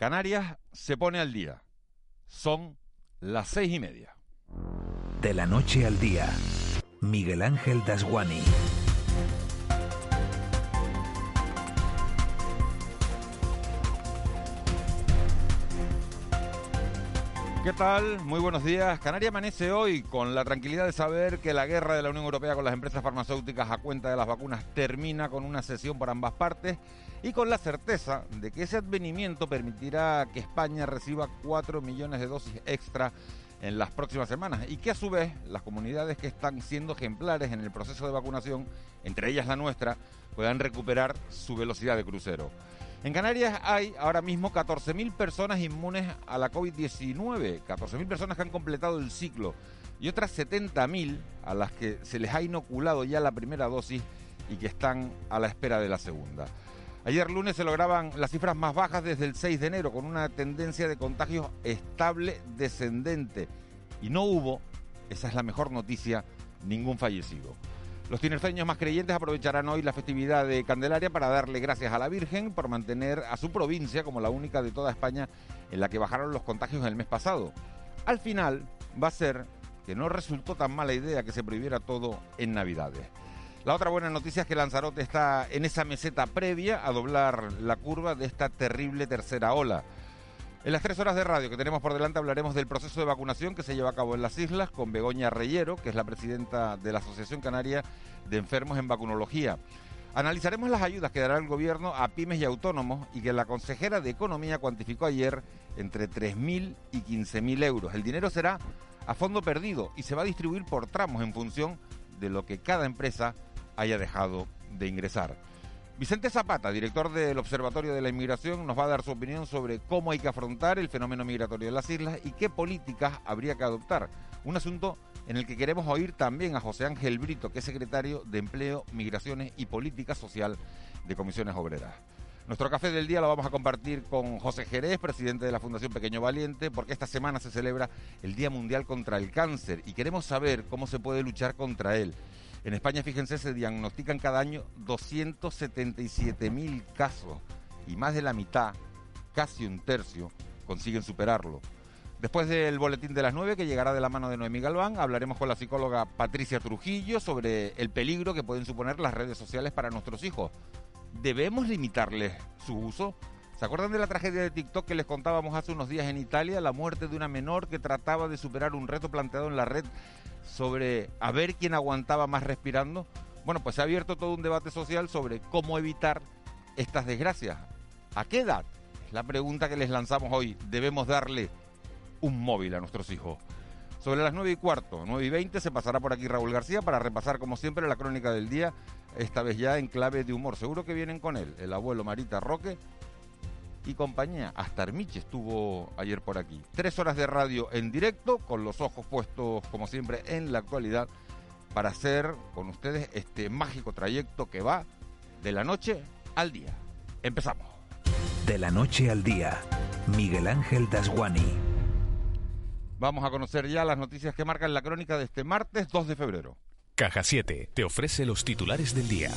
Canarias se pone al día. Son las seis y media. De la noche al día, Miguel Ángel Dasguani. ¿Qué tal? Muy buenos días. Canarias amanece hoy con la tranquilidad de saber que la guerra de la Unión Europea con las empresas farmacéuticas a cuenta de las vacunas termina con una sesión por ambas partes y con la certeza de que ese advenimiento permitirá que España reciba 4 millones de dosis extra en las próximas semanas y que a su vez las comunidades que están siendo ejemplares en el proceso de vacunación, entre ellas la nuestra, puedan recuperar su velocidad de crucero. En Canarias hay ahora mismo 14.000 personas inmunes a la COVID-19, 14.000 personas que han completado el ciclo y otras 70.000 a las que se les ha inoculado ya la primera dosis y que están a la espera de la segunda. Ayer lunes se lograban las cifras más bajas desde el 6 de enero con una tendencia de contagios estable descendente y no hubo, esa es la mejor noticia, ningún fallecido. Los tinerfeños más creyentes aprovecharán hoy la festividad de Candelaria para darle gracias a la Virgen por mantener a su provincia como la única de toda España en la que bajaron los contagios el mes pasado. Al final va a ser que no resultó tan mala idea que se prohibiera todo en Navidades. La otra buena noticia es que Lanzarote está en esa meseta previa a doblar la curva de esta terrible tercera ola. En las tres horas de radio que tenemos por delante hablaremos del proceso de vacunación que se lleva a cabo en las islas con Begoña Reyero, que es la presidenta de la Asociación Canaria de Enfermos en Vacunología. Analizaremos las ayudas que dará el gobierno a pymes y autónomos y que la consejera de Economía cuantificó ayer entre 3.000 y 15.000 euros. El dinero será a fondo perdido y se va a distribuir por tramos en función de lo que cada empresa haya dejado de ingresar. Vicente Zapata, director del Observatorio de la Inmigración, nos va a dar su opinión sobre cómo hay que afrontar el fenómeno migratorio de las islas y qué políticas habría que adoptar. Un asunto en el que queremos oír también a José Ángel Brito, que es secretario de Empleo, Migraciones y Política Social de Comisiones Obreras. Nuestro café del día lo vamos a compartir con José Jerez, presidente de la Fundación Pequeño Valiente, porque esta semana se celebra el Día Mundial contra el Cáncer y queremos saber cómo se puede luchar contra él. En España, fíjense, se diagnostican cada año 277 mil casos y más de la mitad, casi un tercio, consiguen superarlo. Después del boletín de las 9, que llegará de la mano de Noemí Galván, hablaremos con la psicóloga Patricia Trujillo sobre el peligro que pueden suponer las redes sociales para nuestros hijos. ¿Debemos limitarles su uso? ¿Se acuerdan de la tragedia de TikTok que les contábamos hace unos días en Italia? La muerte de una menor que trataba de superar un reto planteado en la red sobre a ver quién aguantaba más respirando. Bueno, pues se ha abierto todo un debate social sobre cómo evitar estas desgracias. ¿A qué edad? Es la pregunta que les lanzamos hoy. Debemos darle un móvil a nuestros hijos. Sobre las 9 y cuarto, 9 y 20, se pasará por aquí Raúl García para repasar, como siempre, la crónica del día, esta vez ya en clave de humor. Seguro que vienen con él el abuelo Marita Roque y compañía. Hasta Armiche estuvo ayer por aquí. Tres horas de radio en directo, con los ojos puestos, como siempre, en la actualidad, para hacer con ustedes este mágico trayecto que va de la noche al día. Empezamos. De la noche al día, Miguel Ángel Dasguani. Vamos a conocer ya las noticias que marcan la crónica de este martes 2 de febrero. Caja 7 te ofrece los titulares del día.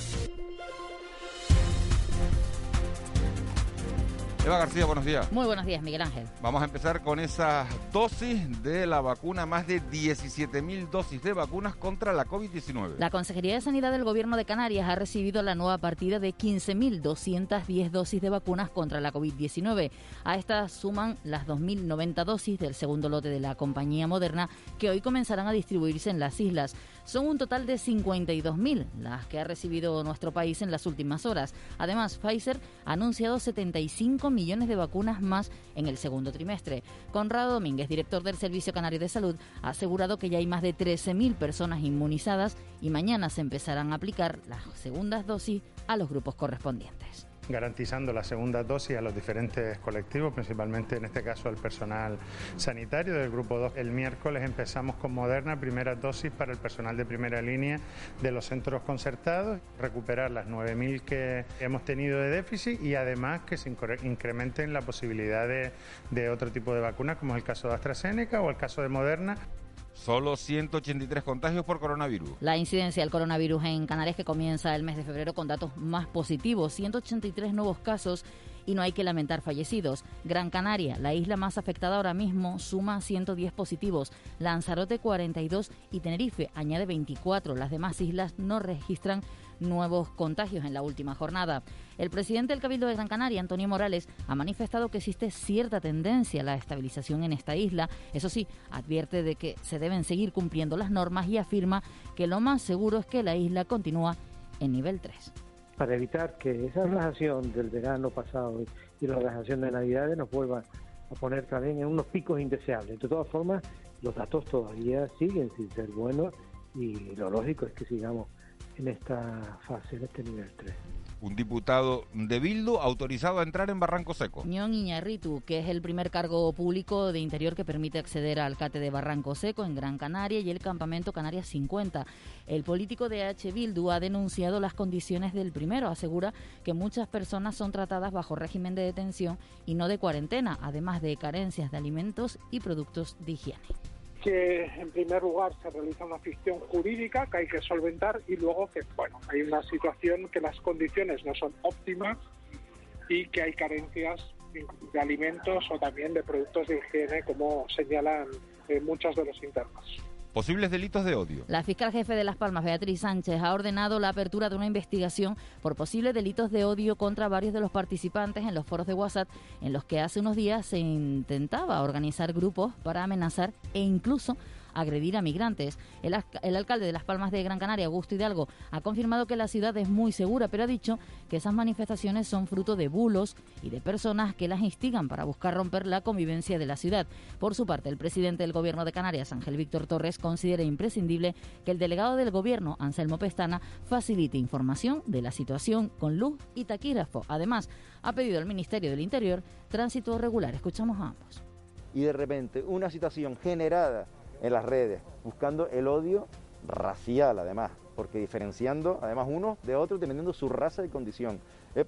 Eva García, buenos días. Muy buenos días, Miguel Ángel. Vamos a empezar con esas dosis de la vacuna, más de 17.000 dosis de vacunas contra la COVID-19. La Consejería de Sanidad del Gobierno de Canarias ha recibido la nueva partida de 15.210 dosis de vacunas contra la COVID-19. A estas suman las 2.090 dosis del segundo lote de la compañía Moderna que hoy comenzarán a distribuirse en las islas. Son un total de 52.000 las que ha recibido nuestro país en las últimas horas. Además, Pfizer ha anunciado 75 millones de vacunas más en el segundo trimestre. Conrado Domínguez, director del Servicio Canario de Salud, ha asegurado que ya hay más de 13.000 personas inmunizadas y mañana se empezarán a aplicar las segundas dosis a los grupos correspondientes garantizando la segunda dosis a los diferentes colectivos, principalmente en este caso al personal sanitario del grupo 2. El miércoles empezamos con Moderna, primera dosis para el personal de primera línea de los centros concertados, recuperar las 9.000 que hemos tenido de déficit y además que se incrementen la posibilidad de, de otro tipo de vacunas, como es el caso de AstraZeneca o el caso de Moderna. Solo 183 contagios por coronavirus. La incidencia del coronavirus en Canarias que comienza el mes de febrero con datos más positivos, 183 nuevos casos y no hay que lamentar fallecidos. Gran Canaria, la isla más afectada ahora mismo, suma 110 positivos, Lanzarote 42 y Tenerife añade 24. Las demás islas no registran nuevos contagios en la última jornada. El presidente del Cabildo de Gran Canaria, Antonio Morales, ha manifestado que existe cierta tendencia a la estabilización en esta isla. Eso sí, advierte de que se deben seguir cumpliendo las normas y afirma que lo más seguro es que la isla continúa en nivel 3. Para evitar que esa relajación del verano pasado y la relajación de Navidades nos vuelva a poner también en unos picos indeseables. De todas formas, los datos todavía siguen sin ser buenos y lo lógico es que sigamos en esta fase, en este nivel 3 un diputado de Bildu autorizado a entrar en Barranco Seco. Ñón Iñarritu, que es el primer cargo público de interior que permite acceder al CATE de Barranco Seco en Gran Canaria y el campamento Canarias 50. El político de H. Bildu ha denunciado las condiciones del primero. Asegura que muchas personas son tratadas bajo régimen de detención y no de cuarentena, además de carencias de alimentos y productos de higiene que en primer lugar se realiza una ficción jurídica que hay que solventar y luego que bueno hay una situación que las condiciones no son óptimas y que hay carencias de alimentos o también de productos de higiene como señalan eh, muchos de los internos. Posibles delitos de odio. La fiscal jefe de Las Palmas, Beatriz Sánchez, ha ordenado la apertura de una investigación por posibles delitos de odio contra varios de los participantes en los foros de WhatsApp en los que hace unos días se intentaba organizar grupos para amenazar e incluso agredir a migrantes. El, alcalde de Las Palmas de Gran Canaria, Augusto Hidalgo, ha confirmado que la ciudad es muy segura, pero ha dicho que esas manifestaciones son fruto de bulos y de personas que las instigan para buscar romper la convivencia de la ciudad. Por su parte, el presidente del Gobierno de Canarias, Ángel Víctor Torres, considera imprescindible que el delegado del Gobierno, Anselmo Pestana, facilite información de la situación con luz y taquígrafo. Además, ha pedido al Ministerio del Interior tránsito regular. Escuchamos a ambos. Y de repente una situación generada en las redes, buscando el odio racial además, porque diferenciando además uno de otro dependiendo su raza y condición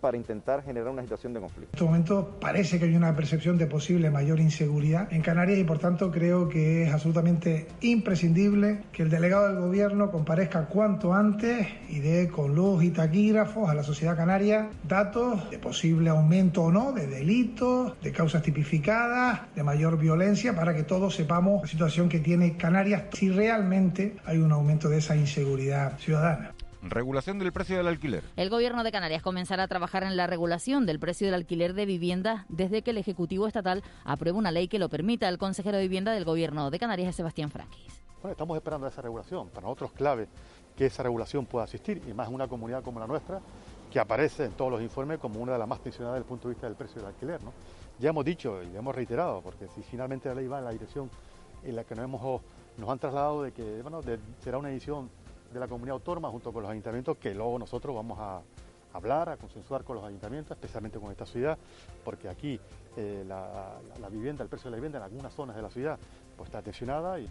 para intentar generar una situación de conflicto. En este momento parece que hay una percepción de posible mayor inseguridad en Canarias y por tanto creo que es absolutamente imprescindible que el delegado del gobierno comparezca cuanto antes y dé con luz y taquígrafos a la sociedad canaria datos de posible aumento o no de delitos, de causas tipificadas, de mayor violencia para que todos sepamos la situación que tiene Canarias si realmente hay un aumento de esa inseguridad ciudadana. Regulación del precio del alquiler. El Gobierno de Canarias comenzará a trabajar en la regulación del precio del alquiler de viviendas desde que el Ejecutivo Estatal apruebe una ley que lo permita. El consejero de Vivienda del Gobierno de Canarias es Sebastián Franquis. Bueno, estamos esperando esa regulación. Para nosotros clave que esa regulación pueda asistir, y más en una comunidad como la nuestra, que aparece en todos los informes como una de las más tensionadas desde el punto de vista del precio del alquiler. ¿no? Ya hemos dicho y hemos reiterado, porque si finalmente la ley va en la dirección en la que nos, hemos, nos han trasladado de que bueno, será una edición de la comunidad autónoma junto con los ayuntamientos que luego nosotros vamos a hablar, a consensuar con los ayuntamientos, especialmente con esta ciudad, porque aquí eh, la, vivienda, el precio de la vivienda en algunas zonas de la ciudad pues está tensionada y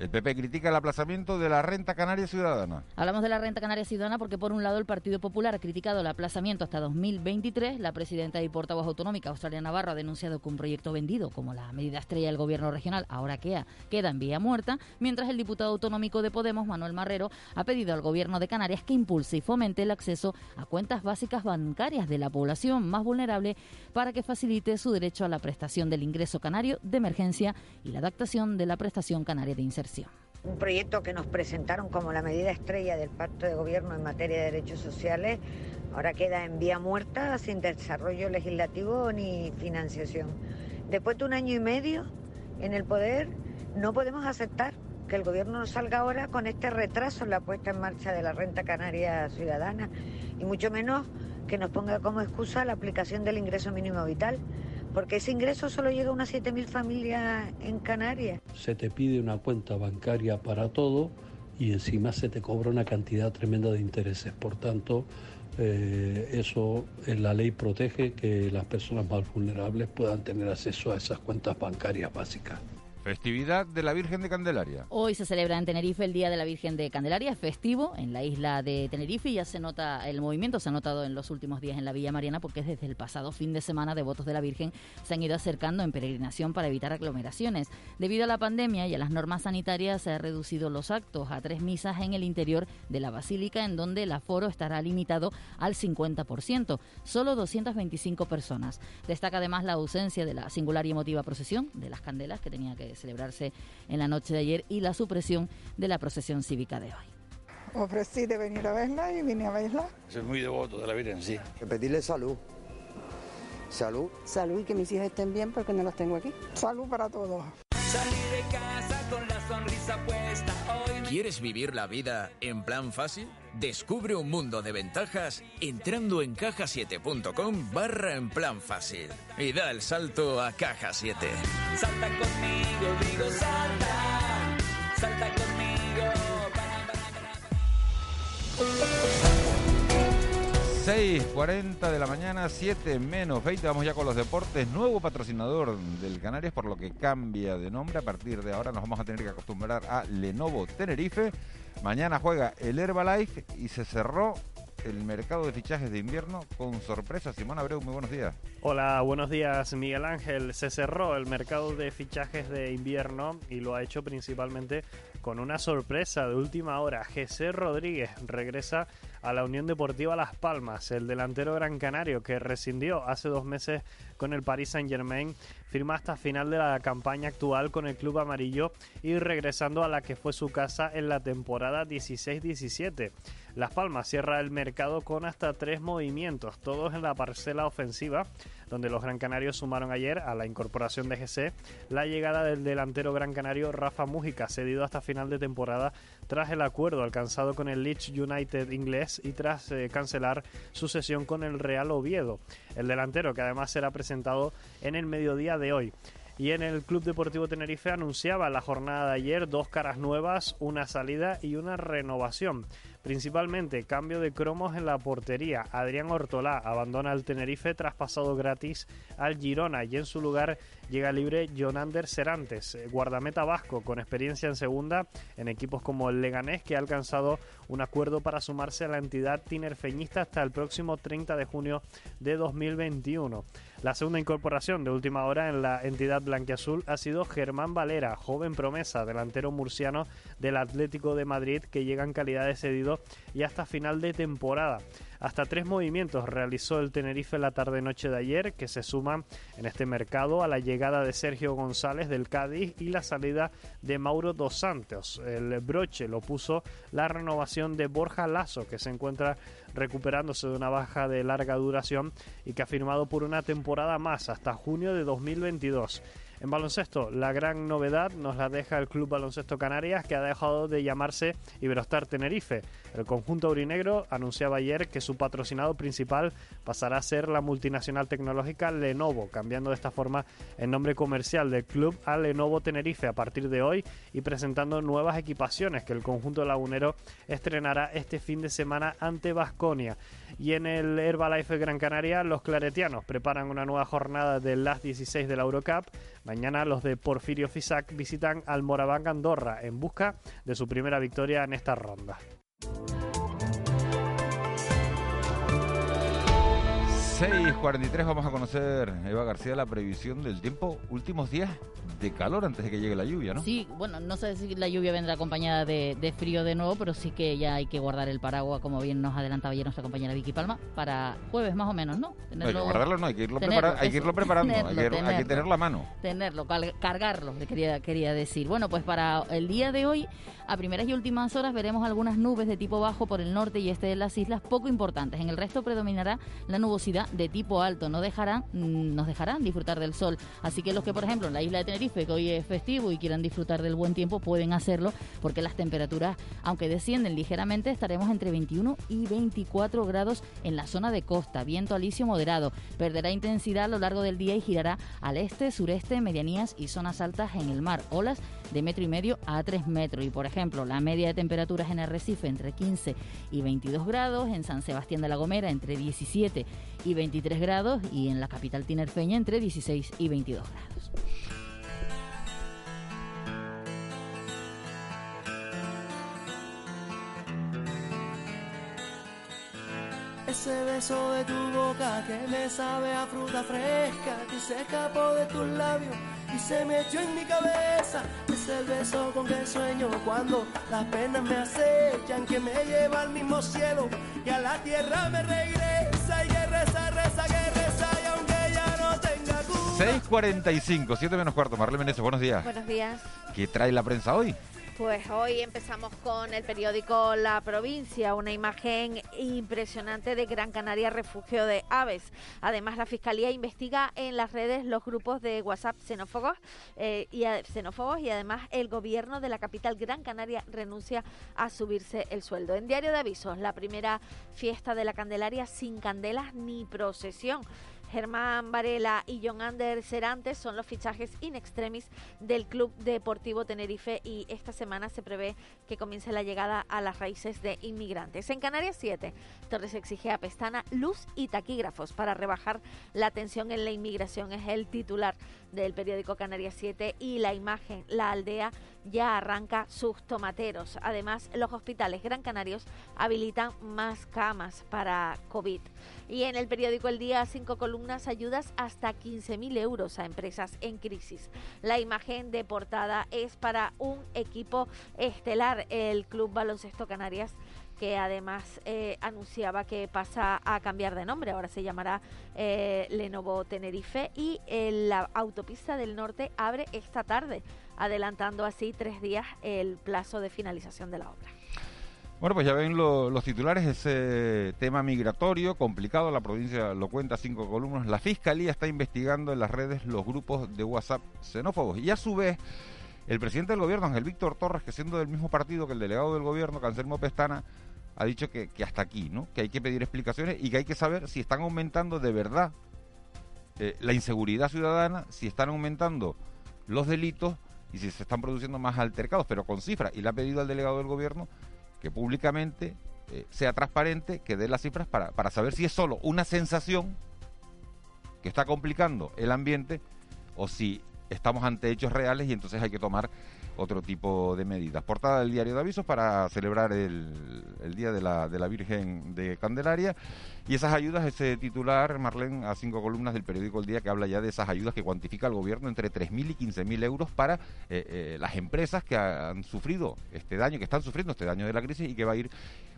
el PP critica el aplazamiento de la renta canaria ciudadana. Hablamos de la renta canaria ciudadana porque por un lado el Partido Popular ha criticado el aplazamiento hasta 2023. La presidenta y portavoz autonómica Australia Navarro ha denunciado que un proyecto vendido como la medida estrella del gobierno regional ahora queda, queda en vía muerta, mientras el diputado autonómico de Podemos, Manuel Marrero, ha pedido al gobierno de Canarias que impulse y fomente el acceso a cuentas básicas bancarias de la población más vulnerable para que facilite su derecho a la prestación del ingreso canario de emergencia y la adaptación de la prestación canaria de inserción. Un proyecto que nos presentaron como la medida estrella del pacto de gobierno en materia de derechos sociales, ahora queda en vía muerta, sin desarrollo legislativo ni financiación. Después de un año y medio en el poder, no podemos aceptar que el gobierno nos salga ahora con este retraso en la puesta en marcha de la renta canaria ciudadana y mucho menos que nos ponga como excusa la aplicación del ingreso mínimo vital porque ese ingreso solo llega a unas 7.000 familias en Canarias. Se te pide una cuenta bancaria para todo y encima se te cobra una cantidad tremenda de intereses. Por tanto, eh, eso la ley protege que las personas más vulnerables puedan tener acceso a esas cuentas bancarias básicas. Festividad de la Virgen de Candelaria. Hoy se celebra en Tenerife el Día de la Virgen de Candelaria, es festivo en la isla de Tenerife y ya se nota el movimiento, se ha notado en los últimos días en la Villa Mariana porque desde el pasado fin de semana devotos de la Virgen se han ido acercando en peregrinación para evitar aglomeraciones. Debido a la pandemia y a las normas sanitarias se han reducido los actos a tres misas en el interior de la basílica en donde el aforo estará limitado al 50%, solo 225 personas. Destaca además la ausencia de la singular y emotiva procesión de las candelas que tenía que celebrarse en la noche de ayer y la supresión de la procesión cívica de hoy. Ofrecí de venir a verla y vine a verla. Soy muy devoto de la Virgen, sí. Pedirle salud. Salud. Salud y que mis hijas estén bien porque no las tengo aquí. Salud para todos. De casa con la sonrisa puesta hoy. ¿Quieres vivir la vida en plan fácil? Descubre un mundo de ventajas entrando en cajasiete.com barra en plan fácil y da el salto a Caja 7. Salta conmigo, digo salta, salta 6.40 de la mañana, 7 menos 20, vamos ya con los deportes. Nuevo patrocinador del Canarias, por lo que cambia de nombre. A partir de ahora nos vamos a tener que acostumbrar a Lenovo Tenerife. Mañana juega el Herbalife y se cerró el mercado de fichajes de invierno con sorpresa. Simón Abreu, muy buenos días. Hola, buenos días Miguel Ángel. Se cerró el mercado de fichajes de invierno y lo ha hecho principalmente con una sorpresa de última hora. José Rodríguez regresa a la Unión Deportiva Las Palmas. El delantero gran canario que rescindió hace dos meses con el Paris Saint Germain firma hasta final de la campaña actual con el club amarillo y regresando a la que fue su casa en la temporada 16-17. Las Palmas cierra el mercado con hasta tres movimientos, todos en la parcela ofensiva, donde los Gran Canarios sumaron ayer a la incorporación de GC la llegada del delantero Gran Canario Rafa Mújica, cedido hasta final de temporada tras el acuerdo alcanzado con el Leeds United inglés y tras eh, cancelar su sesión con el Real Oviedo. El delantero, que además será presentado en el mediodía de hoy. Y en el Club Deportivo Tenerife anunciaba la jornada de ayer dos caras nuevas, una salida y una renovación. Principalmente cambio de cromos en la portería. Adrián Ortolá abandona el Tenerife traspasado gratis al Girona y en su lugar llega libre Jonander Serantes, eh, guardameta vasco con experiencia en segunda en equipos como el Leganés que ha alcanzado un acuerdo para sumarse a la entidad tinerfeñista hasta el próximo 30 de junio de 2021. La segunda incorporación de última hora en la entidad blanquiazul ha sido Germán Valera, joven promesa, delantero murciano del Atlético de Madrid que llega en calidad de cedido y hasta final de temporada. Hasta tres movimientos realizó el Tenerife la tarde-noche de ayer, que se suman en este mercado a la llegada de Sergio González del Cádiz y la salida de Mauro Dos Santos. El broche lo puso la renovación de Borja Lazo, que se encuentra recuperándose de una baja de larga duración y que ha firmado por una temporada más hasta junio de 2022. En baloncesto, la gran novedad nos la deja el Club Baloncesto Canarias, que ha dejado de llamarse Iberostar Tenerife. El conjunto aurinegro anunciaba ayer que su patrocinado principal pasará a ser la multinacional tecnológica Lenovo, cambiando de esta forma el nombre comercial del club a Lenovo Tenerife a partir de hoy y presentando nuevas equipaciones que el conjunto lagunero estrenará este fin de semana ante Vasconia. Y en el Herbalife Gran Canaria, los claretianos preparan una nueva jornada del Last 16 de la Eurocup. Mañana los de Porfirio Fisac visitan al Moraván Andorra en busca de su primera victoria en esta ronda. 6.43 vamos a conocer, Eva García, la previsión del tiempo últimos días de calor antes de que llegue la lluvia, ¿no? Sí, bueno, no sé si la lluvia vendrá acompañada de, frío de nuevo, pero sí que ya hay que guardar el paraguas, como bien nos adelantaba ayer nuestra compañera Vicky Palma, para jueves más o menos, ¿no? hay que guardarlo, no, hay que irlo, hay que irlo preparando, hay, que, tenerlo a mano. Tenerlo, cargarlo, quería, quería decir. Bueno, pues para el día de hoy, a primeras y últimas horas, veremos algunas nubes de tipo bajo por el norte y este de las islas, poco importantes. En el resto predominará la nubosidad de tipo alto. No dejarán, mm, nos dejarán disfrutar del sol. Así que los que, por ejemplo, en la isla de Tenerife, que hoy es festivo y quieran disfrutar del buen tiempo, pueden hacerlo porque las temperaturas, aunque descienden ligeramente, estaremos entre 21 y 24 grados en la zona de costa. Viento alisio moderado. Perderá intensidad a lo largo del día y girará al este, sureste, medianías y zonas altas en el mar. Olas de metro y medio a 3 metros. Y por ejemplo, ejemplo, la media de temperaturas en Arrecife entre 15 y 22 grados, en San Sebastián de la Gomera entre 17 y 23 grados y en la capital tinerfeña entre 16 y 22 grados. Ese beso de tu boca que me sabe a fruta fresca que se escapó de tus labios y se me echó en mi cabeza. Es el beso con que sueño cuando las penas me acechan, que me lleva al mismo cielo y a la tierra me regresa y que reza, reza, que reza y aunque ya no tenga cura. 6.45, 7 menos cuarto. Marlene Meneses, buenos días. Buenos días. ¿Qué trae la prensa hoy? Pues hoy empezamos con el periódico La Provincia, una imagen impresionante de Gran Canaria, refugio de aves. Además, la Fiscalía investiga en las redes los grupos de WhatsApp xenófobos, eh, y, xenófobos y además el gobierno de la capital Gran Canaria renuncia a subirse el sueldo. En Diario de Avisos, la primera fiesta de la Candelaria sin candelas ni procesión. Germán Varela y John Ander Serantes son los fichajes in extremis del Club Deportivo Tenerife y esta semana se prevé que comience la llegada a las raíces de inmigrantes. En Canarias 7, Torres exige a Pestana luz y taquígrafos para rebajar la tensión en la inmigración. Es el titular del periódico Canarias 7 y la imagen, la aldea ya arranca sus tomateros. Además, los hospitales Gran Canarios habilitan más camas para COVID. Y en el periódico El Día, cinco columnas, ayudas hasta 15.000 euros a empresas en crisis. La imagen de portada es para un equipo estelar, el Club Baloncesto Canarias que además eh, anunciaba que pasa a cambiar de nombre, ahora se llamará eh, Lenovo Tenerife y eh, la autopista del norte abre esta tarde, adelantando así tres días el plazo de finalización de la obra. Bueno, pues ya ven lo- los titulares, ese tema migratorio complicado, la provincia lo cuenta cinco columnas. La Fiscalía está investigando en las redes los grupos de WhatsApp xenófobos y a su vez el presidente del gobierno, Ángel Víctor Torres, que siendo del mismo partido que el delegado del gobierno, Cancelmo Pestana, ha dicho que, que hasta aquí, ¿no? Que hay que pedir explicaciones y que hay que saber si están aumentando de verdad eh, la inseguridad ciudadana, si están aumentando los delitos y si se están produciendo más altercados, pero con cifras. Y le ha pedido al delegado del gobierno que públicamente eh, sea transparente, que dé las cifras para, para saber si es solo una sensación que está complicando el ambiente o si estamos ante hechos reales y entonces hay que tomar otro tipo de medidas. Portada del diario de avisos para celebrar el, el Día de la, de la Virgen de Candelaria y esas ayudas, ese titular, Marlene, a cinco columnas del periódico El Día que habla ya de esas ayudas que cuantifica el gobierno entre 3.000 y 15.000 euros para eh, eh, las empresas que han sufrido este daño, que están sufriendo este daño de la crisis y que va a ir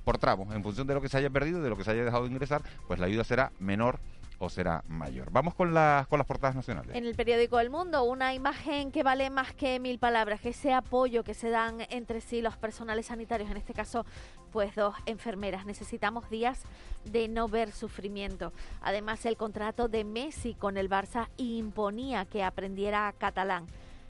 por tramos. En función de lo que se haya perdido, de lo que se haya dejado de ingresar, pues la ayuda será menor o será mayor. Vamos con las, con las portadas nacionales. En el periódico El Mundo, una imagen que vale más que mil palabras, ese apoyo que se dan entre sí los personales sanitarios, en este caso, pues dos enfermeras. Necesitamos días de no ver sufrimiento. Además, el contrato de Messi con el Barça imponía que aprendiera catalán.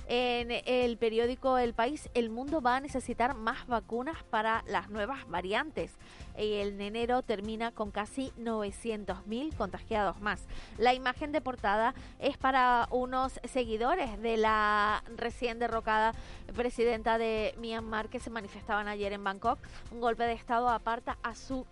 En el periódico El País, el mundo va a necesitar más vacunas para las nuevas variantes. El enero termina con casi 900.000 contagiados más. La imagen de portada es para unos seguidores de la recién derrocada presidenta de Myanmar que se manifestaban ayer en Bangkok. Un golpe de Estado aparta a su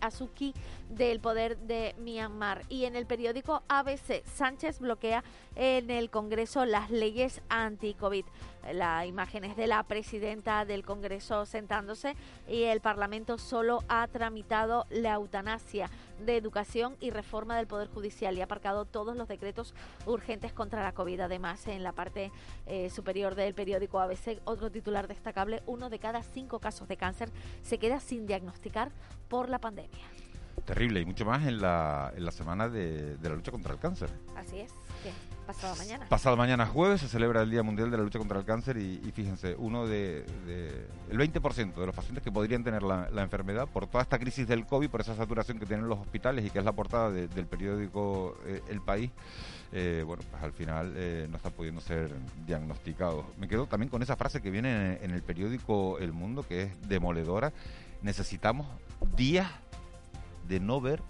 Azuki del poder de Myanmar. Y en el periódico ABC, Sánchez bloquea en el Congreso las leyes anti-COVID. La imagen es de la presidenta del Congreso sentándose y el Parlamento solo ha tramitado la eutanasia de educación y reforma del Poder Judicial y ha aparcado todos los decretos urgentes contra la COVID. Además, en la parte eh, superior del periódico ABC, otro titular destacable, uno de cada cinco casos de cáncer se queda sin diagnosticar por la pandemia. Terrible y mucho más en la, en la semana de, de la lucha contra el cáncer. Así es, que pasado mañana. Pasado mañana jueves se celebra el Día Mundial de la Lucha contra el Cáncer y, y fíjense, uno de, de- el 20% de los pacientes que podrían tener la, la enfermedad por toda esta crisis del COVID, por esa saturación que tienen los hospitales y que es la portada de- del periódico eh, El País, eh, bueno, pues al final eh, no están pudiendo ser diagnosticados. Me quedo también con esa frase que viene en, en el periódico El Mundo, que es demoledora. Necesitamos días de no ver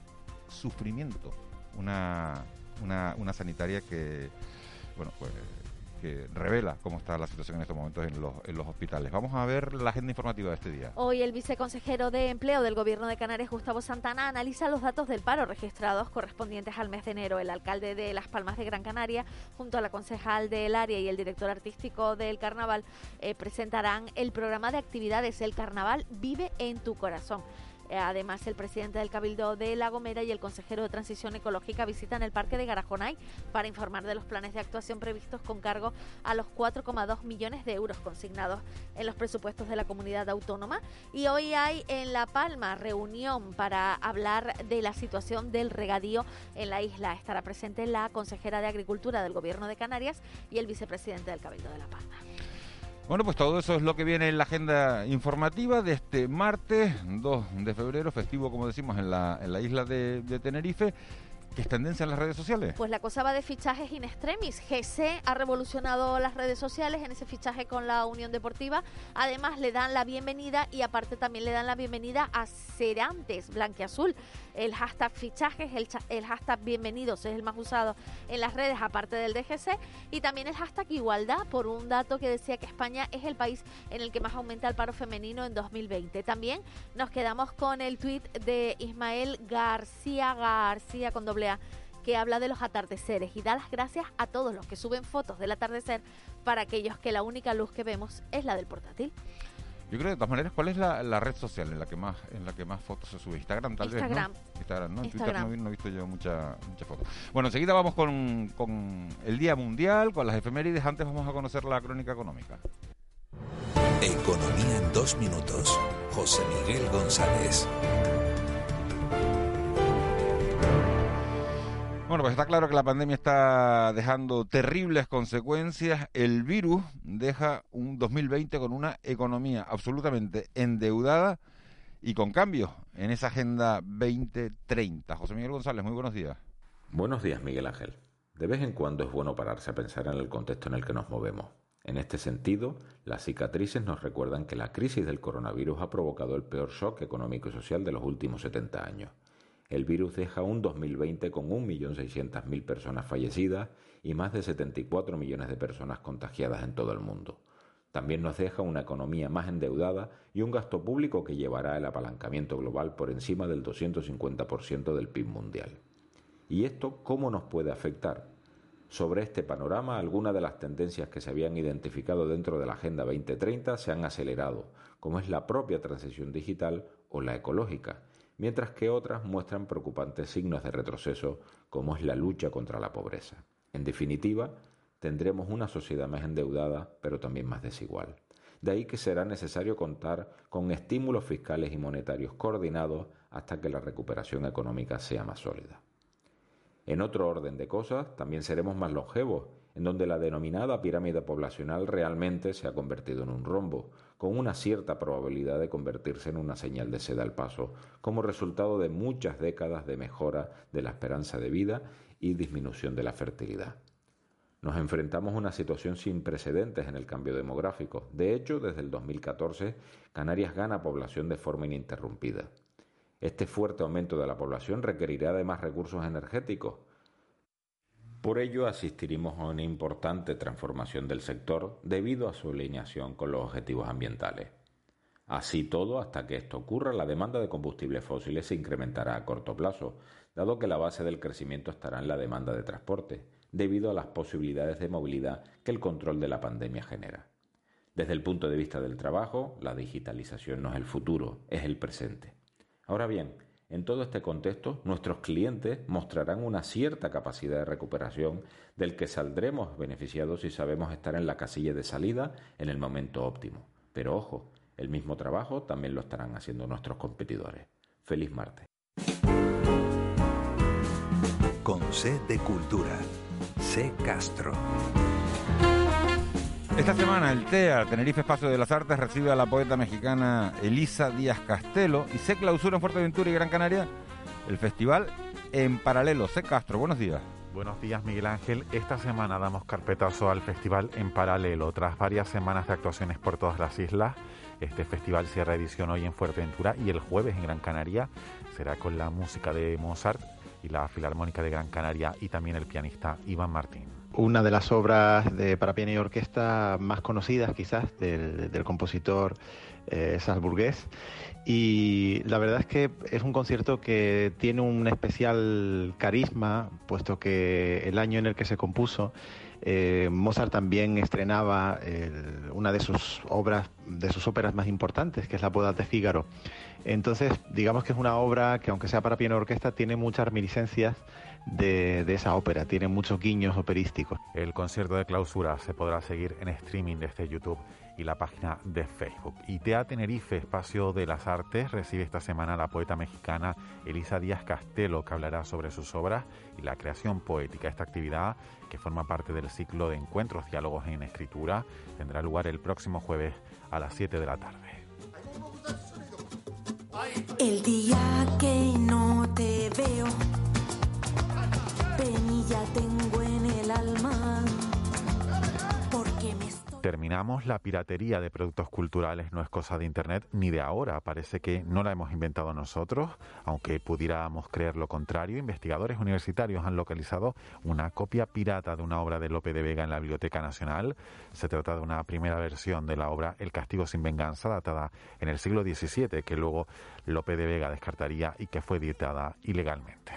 sufrimiento. Una, una, sanitaria que, bueno, pues que revela cómo está la situación en estos momentos en los, en los hospitales. Vamos a ver la agenda informativa de este día. Hoy el viceconsejero de Empleo del Gobierno de Canarias, Gustavo Santana, analiza los datos del paro registrados correspondientes al mes de enero. El alcalde de Las Palmas de Gran Canaria, junto a la concejal del área y el director artístico del Carnaval, eh, presentarán el programa de actividades El Carnaval Vive en tu Corazón. Eh, además, el presidente del Cabildo de La Gomera y el consejero de Transición Ecológica visitan el parque de Garajonay para informar de los planes de actuación previstos con cargo a los 4,2 millones de euros consignados en los presupuestos de la comunidad autónoma. Y hoy hay en La Palma reunión para hablar de la situación del regadío en la isla. Estará presente la consejera de Agricultura del Gobierno de Canarias y el vicepresidente del Cabildo de La Palma. Bueno, pues todo eso es lo que viene en la agenda informativa de este martes 2 de febrero, festivo, como decimos, en la, isla de Tenerife. ¿Qué es tendencia en las redes sociales? Pues la cosa va de fichajes in extremis. GC ha revolucionado las redes sociales en ese fichaje con la Unión Deportiva. Además, le dan la bienvenida y aparte también le dan la bienvenida a Cerantes Blanquiazul. El hashtag fichajes, el, hashtag bienvenidos es el más usado en las redes, aparte del DGC. Y también el hashtag igualdad, por un dato que decía que España es el país en el que más aumenta el paro femenino en 2020. También nos quedamos con el tuit de Ismael García García con doble que habla de los atardeceres y da las gracias a todos los que suben fotos del atardecer para aquellos que la única luz que vemos es la del portátil. Yo creo de todas maneras, ¿cuál es la, la, red social en la que más en la que más fotos se sube? Instagram tal Instagram. vez, ¿no? Instagram, ¿no? En Twitter no, no, he visto yo muchas mucha fotos. Bueno, enseguida vamos con, con el Día Mundial, con las efemérides. Antes vamos a conocer la crónica económica. Economía en dos minutos. José Miguel González. Bueno, pues está claro que la pandemia está dejando terribles consecuencias. El virus deja un 2020 con una economía absolutamente endeudada y con cambios en esa Agenda 2030. José Miguel González, muy buenos días. Buenos días, Miguel Ángel. De vez en cuando es bueno pararse a pensar en el contexto en el que nos movemos. En este sentido, las cicatrices nos recuerdan que la crisis del coronavirus ha provocado el peor shock económico y social de los últimos 70 años el virus deja un 2020 con 1.600.000 personas fallecidas y más de 74 millones de personas contagiadas en todo el mundo. También nos deja una economía más endeudada y un gasto público que llevará el apalancamiento global por encima del 250% del PIB mundial. ¿Y esto cómo nos puede afectar? Sobre este panorama, algunas de las tendencias que se habían identificado dentro de la Agenda 2030 se han acelerado, como es la propia transición digital o la ecológica, mientras que otras muestran preocupantes signos de retroceso, como es la lucha contra la pobreza. En definitiva, tendremos una sociedad más endeudada, pero también más desigual. De ahí que será necesario contar con estímulos fiscales y monetarios coordinados hasta que la recuperación económica sea más sólida. En otro orden de cosas, también seremos más longevos en donde la denominada pirámide poblacional realmente se ha convertido en un rombo, con una cierta probabilidad de convertirse en una señal de seda al paso, como resultado de muchas décadas de mejora de la esperanza de vida y disminución de la fertilidad. Nos enfrentamos a una situación sin precedentes en el cambio demográfico. De hecho, desde el 2014, Canarias gana población de forma ininterrumpida. Este fuerte aumento de la población requerirá de más recursos energéticos, por ello asistiremos a una importante transformación del sector debido a su alineación con los objetivos ambientales. Así todo, hasta que esto ocurra, la demanda de combustibles fósiles se incrementará a corto plazo, dado que la base del crecimiento estará en la demanda de transporte, debido a las posibilidades de movilidad que el control de la pandemia genera. Desde el punto de vista del trabajo, la digitalización no es el futuro, es el presente. Ahora bien, en todo este contexto, nuestros clientes mostrarán una cierta capacidad de recuperación del que saldremos beneficiados si sabemos estar en la casilla de salida en el momento óptimo. Pero ojo, el mismo trabajo también lo estarán haciendo nuestros competidores. Feliz martes. Con C Cultura. C Castro. Esta semana el TEA, Tenerife Espacio de las Artes, recibe a la poeta mexicana Elisa Díaz Castelo y se clausura en Fuerteventura y Gran Canaria el festival en paralelo. C. Castro, buenos días. Buenos días, Miguel Ángel. Esta semana damos carpetazo al festival en paralelo. Tras varias semanas de actuaciones por todas las islas, este festival cierra edición hoy en Fuerteventura y el jueves en Gran Canaria será con la música de Mozart y la Filarmónica de Gran Canaria y también el pianista Iván Martín una de las obras de para piano y orquesta más conocidas quizás del, compositor eh, y la verdad es que es un concierto que tiene un especial carisma puesto que el año en el que se compuso eh, Mozart también estrenaba una de sus obras, de sus óperas más importantes, que es La boda de Fígaro. Entonces, digamos que es una obra que, aunque sea para piano orquesta, tiene muchas reminiscencias de, de, esa ópera, tiene muchos guiños operísticos. El concierto de clausura se podrá seguir en streaming desde YouTube y la página de Facebook. ITEA Tenerife, Espacio de las Artes, recibe esta semana a la poeta mexicana Elisa Díaz Castelo, que hablará sobre sus obras y la creación poética. Esta actividad, que forma parte del ciclo de encuentros, diálogos en escritura, tendrá lugar el próximo jueves a las 7 de la tarde. El día que no te veo, penilla tengo en el alma terminamos, la piratería de productos culturales no es cosa de Internet ni de ahora. Parece que no la hemos inventado nosotros, aunque pudiéramos creer lo contrario. Investigadores universitarios han localizado una copia pirata de una obra de Lope de Vega en la Biblioteca Nacional. Se trata de una primera versión de la obra El castigo sin venganza, datada en el siglo XVII, que luego Lope de Vega descartaría y que fue editada ilegalmente.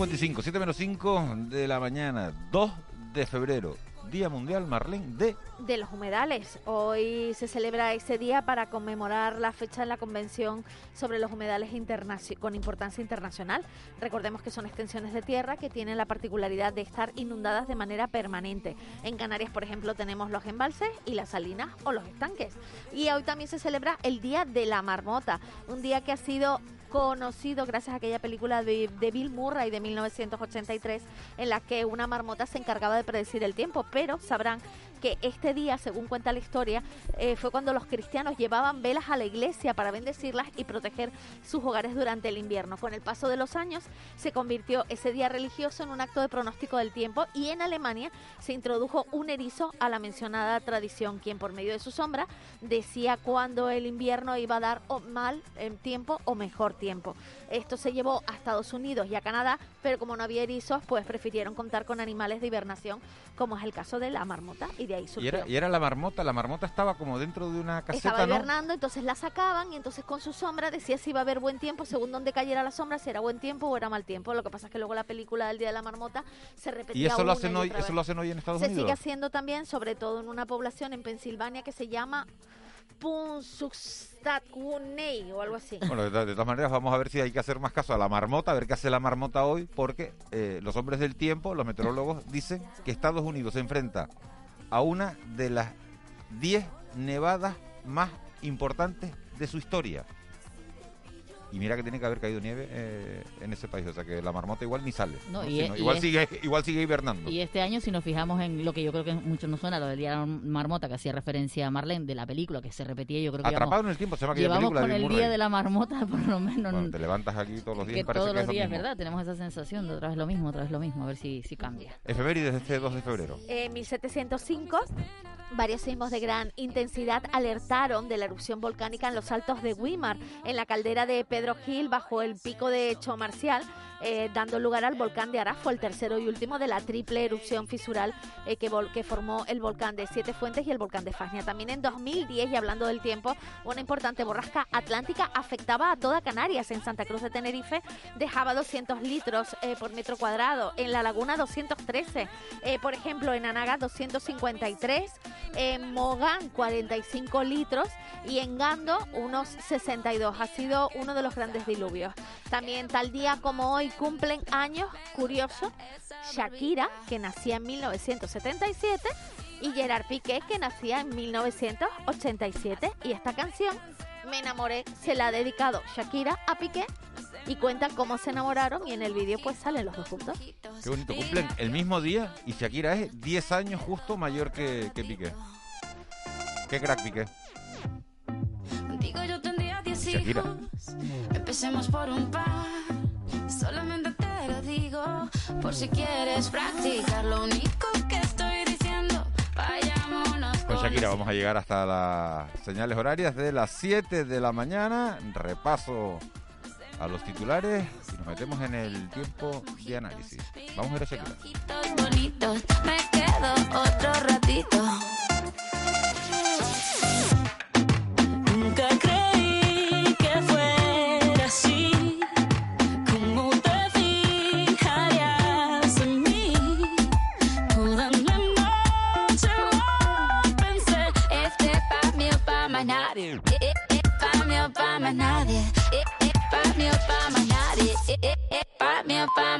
6.55, 7 menos 5 de la mañana, 2 de febrero. Día Mundial, Marlene, de... De los humedales. Hoy se celebra ese día para conmemorar la fecha de la Convención sobre los humedales con importancia internacional. Recordemos que son extensiones de tierra que tienen la particularidad de estar inundadas de manera permanente. En Canarias, por ejemplo, tenemos los embalses y las salinas o los estanques. Y hoy también se celebra el Día de la Marmota, un día que ha sido conocido gracias a aquella película de, Bill Murray de 1983 en la que una marmota se encargaba de predecir el tiempo, pero sabrán que este día, según cuenta la historia, eh, fue cuando los cristianos llevaban velas a la iglesia para bendecirlas y proteger sus hogares durante el invierno. Con el paso de los años se convirtió ese día religioso en un acto de pronóstico del tiempo y en Alemania se introdujo un erizo a la mencionada tradición, quien por medio de su sombra decía cuándo el invierno iba a dar mal tiempo o mejor tiempo. Esto se llevó a Estados Unidos y a Canadá, pero como no había erizos, pues prefirieron contar con animales de hibernación, como es el caso de la marmota, y de ahí surgió. Y era, la marmota, la marmota estaba como dentro de una caseta, Estaba hibernando, entonces la sacaban y entonces con su sombra decía si iba a haber buen tiempo, según donde cayera la sombra, si era buen tiempo o era mal tiempo. Lo que pasa es que luego la película del Día de la Marmota se repetía ¿Y eso lo hacen hoy, eso lo hacen hoy en Estados Unidos? Se sigue haciendo también, sobre todo en una población en Pensilvania que se llama O algo así. Bueno, de, todas maneras vamos a ver si hay que hacer más caso a la marmota, a ver qué hace la marmota hoy, porque eh, los hombres del tiempo, los meteorólogos, dicen que Estados Unidos se enfrenta a una de las 10 nevadas más importantes de su historia. Y mira que tiene que haber caído nieve eh, en ese país, o sea que la marmota igual ni sale. E- igual, sigue, igual sigue hibernando. Y este año, si nos fijamos en lo que yo creo que mucho nos suena, lo del día de la marmota, que hacía referencia a Marlene, de la película, que se repetía, yo creo que Atrapado en el tiempo, se llama Llevamos película con el día de la marmota, por lo menos. te levantas aquí todos los días. Que todos los días, ¿verdad? Tenemos esa sensación de otra vez lo mismo, otra vez lo mismo, a ver si, si cambia. Efemérides este 2 de febrero. En 1705 Varios sismos de gran intensidad alertaron de la erupción volcánica en los altos de Weimar, en la caldera de Pedro Gil, bajo el pico de Hecho Marcial, eh, dando lugar al volcán de Arafo, el tercero y último de la triple erupción fisural eh, que, formó el volcán de Siete Fuentes y el volcán de Fagnia. También en 2010, y hablando del tiempo, una importante borrasca atlántica afectaba a toda Canarias. En Santa Cruz de Tenerife dejaba 200 litros eh, por metro cuadrado, en La Laguna 213, por ejemplo, en Anaga 253, en Mogán 45 litros y en Gando unos 62. Ha sido uno de los grandes diluvios. También tal día como hoy cumplen años, curioso, Shakira, que nacía en 1977, y Gerard Piqué, que nacía en 1987. Y esta canción, Me enamoré, se la ha dedicado Shakira a Piqué y cuentan cómo se enamoraron y en el vídeo pues salen los dos juntos. Qué bonito, cumplen el mismo día y Shakira es 10 años justo mayor que, que Piqué. Qué crack Piqué. Digo yo tendría 10 Shakira. Empecemos por un par, solamente te lo digo, por si quieres practicar lo único que estoy diciendo, vayámonos. Pues con Shakira vamos a llegar hasta las señales horarias de las 7 de la mañana, repaso a los titulares y nos metemos en el tiempo de análisis. Vamos a ver a Shakira. Me quedo otro ratito. Nunca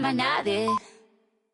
llama nadie.